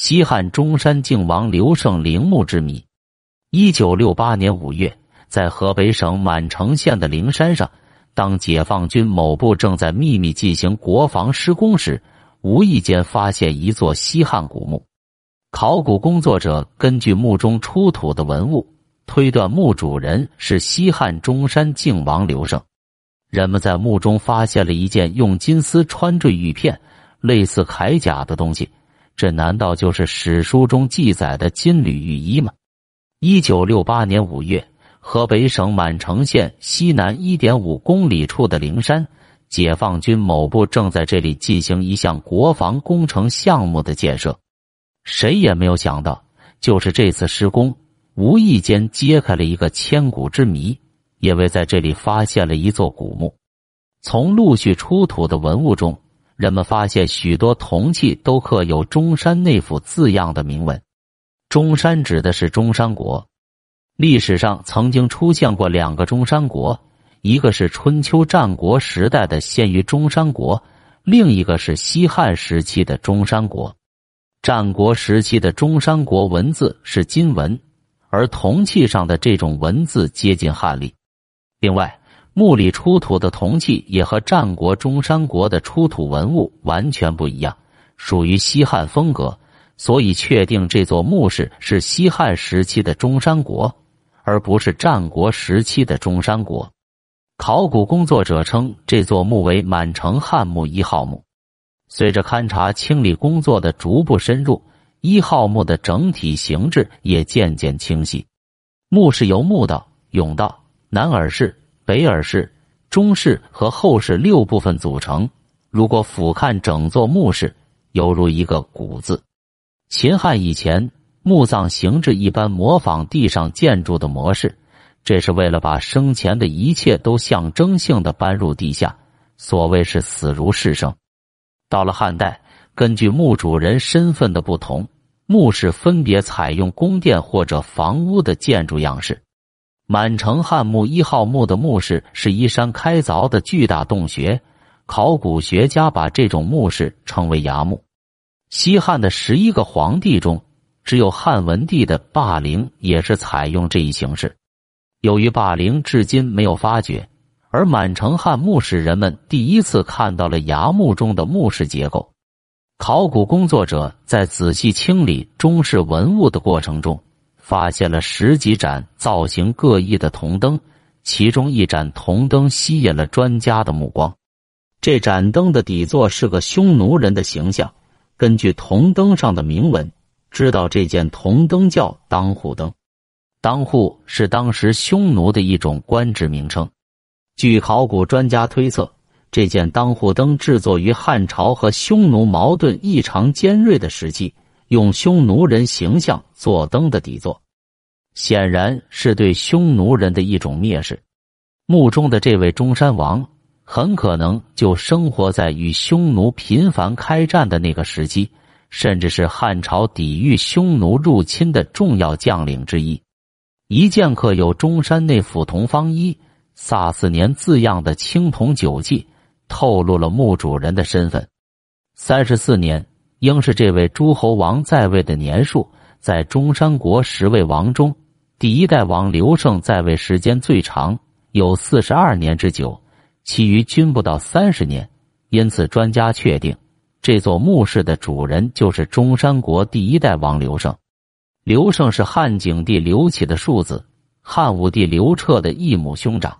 西汉中山靖王刘胜陵墓之谜。一九六八年五月，在河北省满城县的灵山上，当解放军某部正在秘密进行国防施工时，无意间发现一座西汉古墓。考古工作者根据墓中出土的文物，推断墓主人是西汉中山靖王刘胜。人们在墓中发现了一件用金丝穿坠玉片、类似铠甲的东西。这难道就是史书中记载的金缕玉衣吗？一九六八年五月，河北省满城县西南一点五公里处的灵山，解放军某部正在这里进行一项国防工程项目的建设。谁也没有想到，就是这次施工，无意间揭开了一个千古之谜，因为在这里发现了一座古墓。从陆续出土的文物中。人们发现许多铜器都刻有“中山内府”字样的铭文。中山指的是中山国。历史上曾经出现过两个中山国，一个是春秋战国时代的县于中山国，另一个是西汉时期的中山国。战国时期的中山国文字是金文，而铜器上的这种文字接近汉隶。另外。墓里出土的铜器也和战国中山国的出土文物完全不一样，属于西汉风格，所以确定这座墓室是西汉时期的中山国，而不是战国时期的中山国。考古工作者称这座墓为满城汉墓一号墓。随着勘察清理工作的逐步深入，一号墓的整体形制也渐渐清晰。墓室由墓道、甬道、南耳室。北耳室、中室和后室六部分组成。如果俯瞰整座墓室，犹如一个“古”字。秦汉以前，墓葬形制一般模仿地上建筑的模式，这是为了把生前的一切都象征性的搬入地下。所谓是死如是生。到了汉代，根据墓主人身份的不同，墓室分别采用宫殿或者房屋的建筑样式。满城汉墓一号墓的墓室是依山开凿的巨大洞穴，考古学家把这种墓室称为崖墓。西汉的十一个皇帝中，只有汉文帝的霸陵也是采用这一形式。由于霸陵至今没有发掘，而满城汉墓使人们第一次看到了崖墓中的墓室结构。考古工作者在仔细清理中式文物的过程中。发现了十几盏造型各异的铜灯，其中一盏铜灯吸引了专家的目光。这盏灯的底座是个匈奴人的形象。根据铜灯上的铭文，知道这件铜灯叫当户灯。当户是当时匈奴的一种官职名称。据考古专家推测，这件当户灯制作于汉朝和匈奴矛盾异常尖锐的时期。用匈奴人形象做灯的底座，显然是对匈奴人的一种蔑视。墓中的这位中山王，很可能就生活在与匈奴频繁开战的那个时期，甚至是汉朝抵御匈奴入侵的重要将领之一。一件刻有“中山内府同方一萨四年”字样的青铜酒器，透露了墓主人的身份：三十四年。应是这位诸侯王在位的年数，在中山国十位王中，第一代王刘胜在位时间最长，有四十二年之久，其余均不到三十年。因此，专家确定这座墓室的主人就是中山国第一代王刘胜。刘胜是汉景帝刘启的庶子，汉武帝刘彻的异母兄长。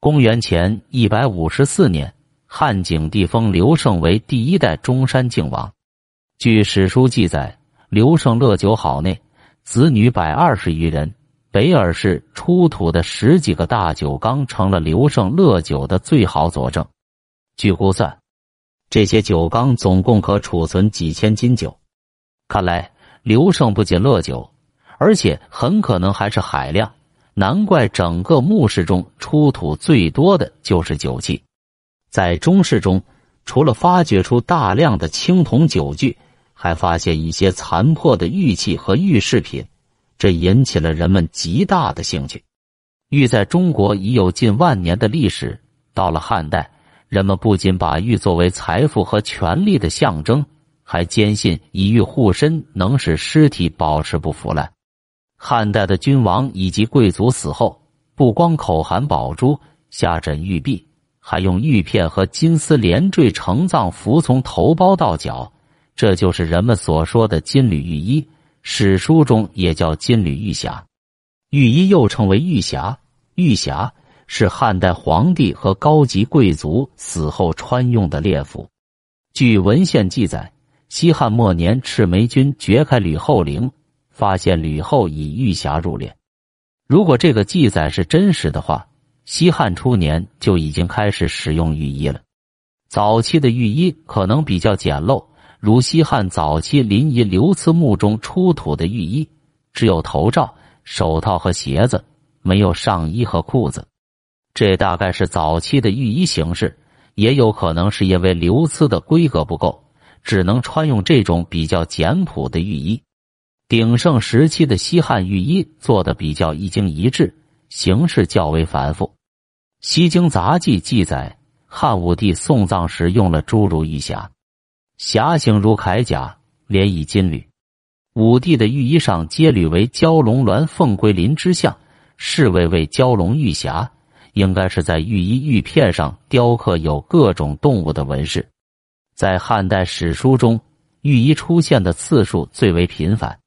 公元前一百五十四年，汉景帝封刘胜为第一代中山靖王。据史书记载，刘胜乐酒好内，子女百二十余人。北尔市出土的十几个大酒缸，成了刘胜乐酒的最好佐证。据估算，这些酒缸总共可储存几千斤酒。看来，刘胜不仅乐酒，而且很可能还是海量。难怪整个墓室中出土最多的就是酒器。在中室中，除了发掘出大量的青铜酒具，还发现一些残破的玉器和玉饰品，这引起了人们极大的兴趣。玉在中国已有近万年的历史，到了汉代，人们不仅把玉作为财富和权力的象征，还坚信以玉护身能使尸体保持不腐烂。汉代的君王以及贵族死后，不光口含宝珠、下枕玉璧，还用玉片和金丝连缀成葬，服从头包到脚，这就是人们所说的金缕玉衣。史书中也叫金缕玉匣，玉衣又称为玉匣。玉匣是汉代皇帝和高级贵族死后穿用的列服。据文献记载，西汉末年，赤眉军掘开吕后陵。发现吕后以玉匣入殓，如果这个记载是真实的话，西汉初年就已经开始使用玉衣了。早期的玉衣可能比较简陋，如西汉早期临沂刘慈墓中出土的玉衣，只有头罩、手套和鞋子，没有上衣和裤子。这大概是早期的御衣形式，也有可能是因为刘慈的规格不够，只能穿用这种比较简朴的御衣。鼎盛时期的西汉御衣做的比较一经一致，形式较为繁复。《西京杂记》记载，汉武帝送葬时用了诸如玉匣，匣形如铠甲，连以金缕。武帝的御衣上皆缕为蛟龙鸾凤龟麟之象，是谓为蛟龙玉匣，应该是在御衣玉片上雕刻有各种动物的纹饰。在汉代史书中，御衣出现的次数最为频繁。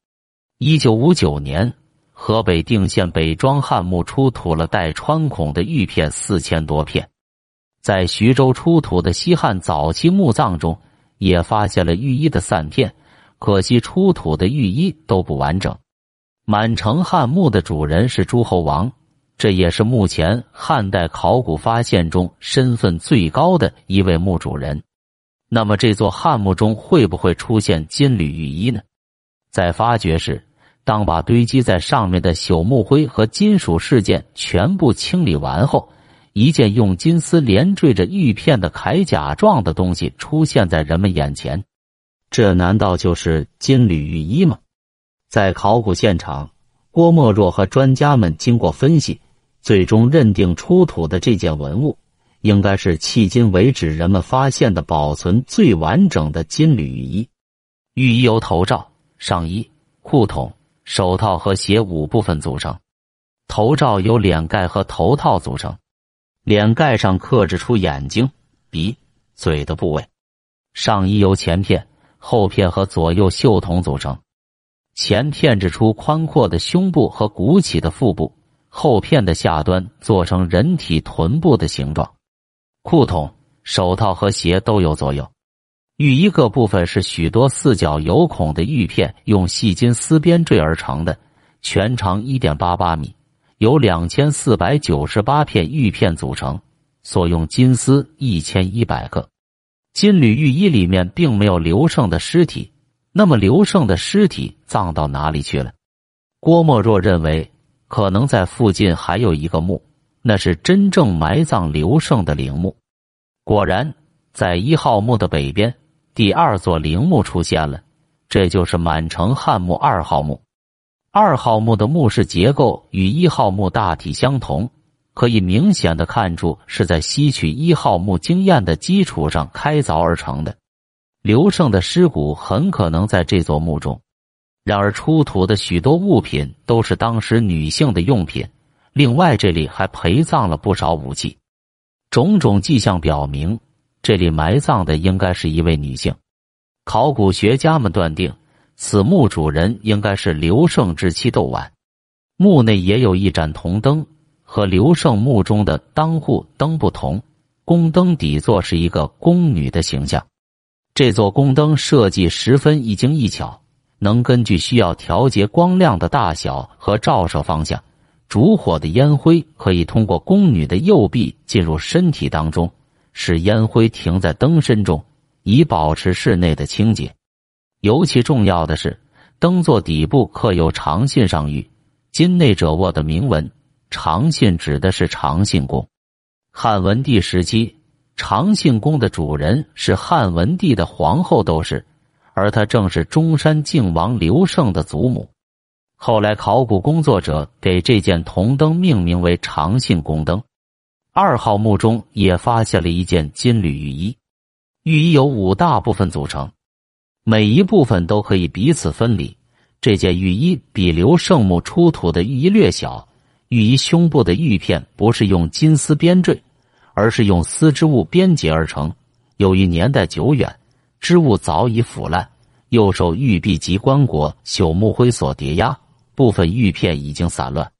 一九五九年，河北定县北庄汉墓出土了带穿孔的玉片四千多片。在徐州出土的西汉早期墓葬中，也发现了玉衣的散片，可惜出土的玉衣都不完整。满城汉墓的主人是诸侯王，这也是目前汉代考古发现中身份最高的一位墓主人。那么，这座汉墓中会不会出现金缕玉衣呢？在发掘时。当把堆积在上面的朽木灰和金属饰件全部清理完后，一件用金丝连缀着玉片的铠甲状的东西出现在人们眼前。这难道就是金缕玉衣吗？在考古现场，郭沫若和专家们经过分析，最终认定出土的这件文物应该是迄今为止人们发现的保存最完整的金缕玉衣。玉衣由头罩、上衣、裤筒。手套和鞋五部分组成，头罩由脸盖和头套组成，脸盖上刻制出眼睛、鼻、嘴的部位。上衣由前片、后片和左右袖筒组成，前片制出宽阔的胸部和鼓起的腹部，后片的下端做成人体臀部的形状。裤筒、手套和鞋都有左右。玉衣各部分是许多四角有孔的玉片，用细金丝编缀而成的，全长一点八八米，由两千四百九十八片玉片组成，所用金丝一千一百个。金缕玉衣里面并没有刘胜的尸体，那么刘胜的尸体葬到哪里去了？郭沫若认为，可能在附近还有一个墓，那是真正埋葬刘胜的陵墓。果然，在一号墓的北边。第二座陵墓出现了，这就是满城汉墓二号墓。二号墓的墓室结构与一号墓大体相同，可以明显的看出是在吸取一号墓经验的基础上开凿而成的。刘胜的尸骨很可能在这座墓中。然而出土的许多物品都是当时女性的用品，另外这里还陪葬了不少武器，种种迹象表明。这里埋葬的应该是一位女性，考古学家们断定此墓主人应该是刘胜之妻窦婉。墓内也有一盏铜灯，和刘胜墓中的当户灯不同，宫灯底座是一个宫女的形象。这座宫灯设计十分一精一巧，能根据需要调节光亮的大小和照射方向，烛火的烟灰可以通过宫女的右臂进入身体当中。使烟灰停在灯身中，以保持室内的清洁。尤其重要的是，灯座底部刻有“长信上谕，今内者握”的铭文。长信指的是长信宫。汉文帝时期，长信宫的主人是汉文帝的皇后窦氏，而她正是中山靖王刘胜的祖母。后来，考古工作者给这件铜灯命名为长信宫灯。二号墓中也发现了一件金缕玉衣，玉衣由五大部分组成：每一部分都可以彼此分离。这件玉衣比刘胜墓出土的玉衣略小，玉衣胸部的玉片不是用金丝编缀，而是用丝织物编结而成。由于年代久远，织物早已腐烂，又受玉璧及棺椁朽木灰所叠压，部分玉片已经散乱。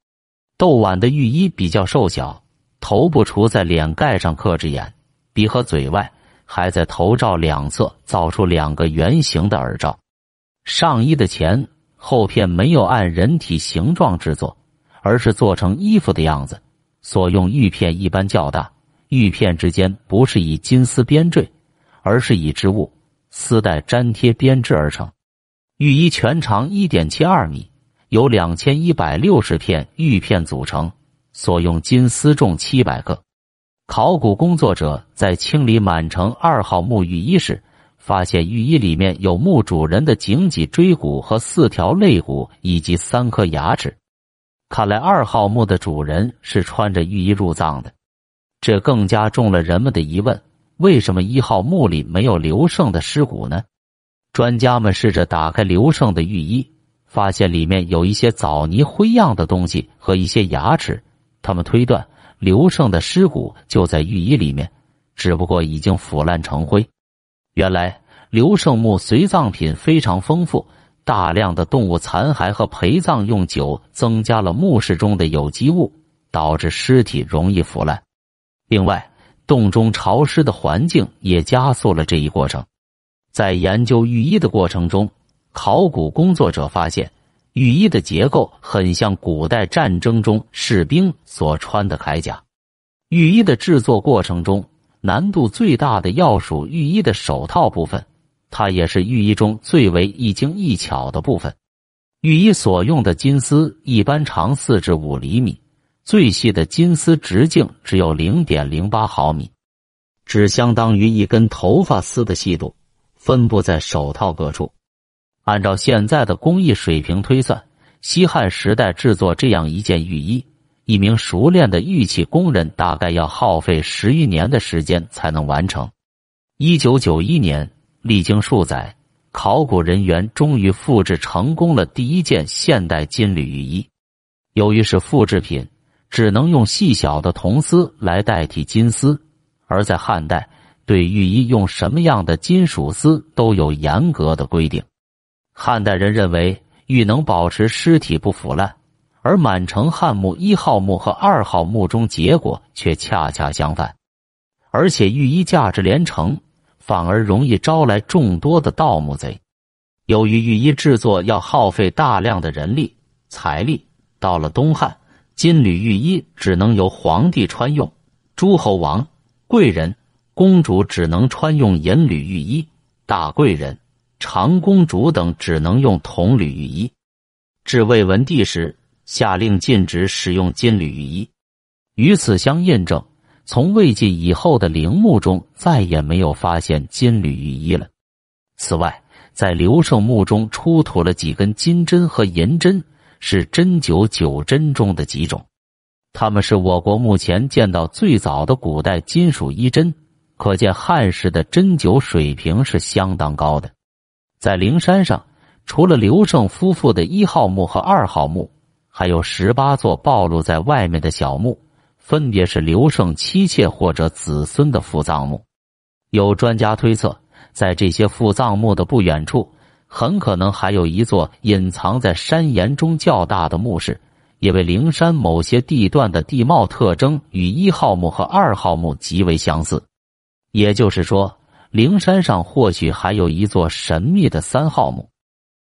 窦绾的玉衣比较瘦小，头部除在脸盖上刻着眼、鼻和嘴外，还在头罩两侧造出两个圆形的耳罩。上衣的前。后片没有按人体形状制作，而是做成衣服的样子。所用玉片一般较大，玉片之间不是以金丝编缀，而是以织物、丝带粘贴编织而成。玉衣全长一点七二米，由两千一百六十片玉片组成，所用金丝重七百克。考古工作者在清理满城二号墓玉衣时。发现玉衣里面有墓主人的颈脊椎骨和四条肋骨以及三颗牙齿，看来二号墓的主人是穿着玉衣入葬的，这更加重了人们的疑问：为什么一号墓里没有刘胜的尸骨呢？专家们试着打开刘胜的玉衣，发现里面有一些枣泥灰样的东西和一些牙齿，他们推断刘胜的尸骨就在玉衣里面，只不过已经腐烂成灰。原来刘胜墓随葬品非常丰富，大量的动物残骸和陪葬用酒增加了墓室中的有机物，导致尸体容易腐烂。另外，洞中潮湿的环境也加速了这一过程。在研究玉衣的过程中，考古工作者发现玉衣的结构很像古代战争中士兵所穿的铠甲。玉衣的制作过程中。难度最大的要数玉衣的手套部分，它也是玉衣中最为一精一巧的部分。玉衣所用的金丝一般长四至五厘米，最细的金丝直径只有零点零八毫米，只相当于一根头发丝的细度，分布在手套各处。按照现在的工艺水平推算，西汉时代制作这样一件玉衣。一名熟练的玉器工人大概要耗费十余年的时间才能完成。一九九一年，历经数载，考古人员终于复制成功了第一件现代金缕玉衣。由于是复制品，只能用细小的铜丝来代替金丝，而在汉代，对玉衣用什么样的金属丝都有严格的规定。汉代人认为玉能保持尸体不腐烂。而满城汉墓一号墓和二号墓中结果却恰恰相反，而且玉衣价值连城，反而容易招来众多的盗墓贼。由于玉衣制作要耗费大量的人力财力，到了东汉，金缕玉衣只能由皇帝穿用，诸侯王、贵人、公主只能穿用银缕玉衣，大贵人、长公主等只能用铜缕玉衣。至魏文帝时。下令禁止使用金缕玉衣，与此相印证，从魏晋以后的陵墓中再也没有发现金缕玉衣了。此外，在刘胜墓中出土了几根金针和银针，是针灸九针中的几种，它们是我国目前见到最早的古代金属衣针，可见汉时的针灸水平是相当高的。在灵山上，除了刘胜夫妇的一号墓和二号墓。还有十八座暴露在外面的小墓，分别是刘胜妻妾或者子孙的父葬墓。有专家推测，在这些父葬墓的不远处，很可能还有一座隐藏在山岩中较大的墓室，因为灵山某些地段的地貌特征与一号墓和二号墓极为相似。也就是说，灵山上或许还有一座神秘的三号墓。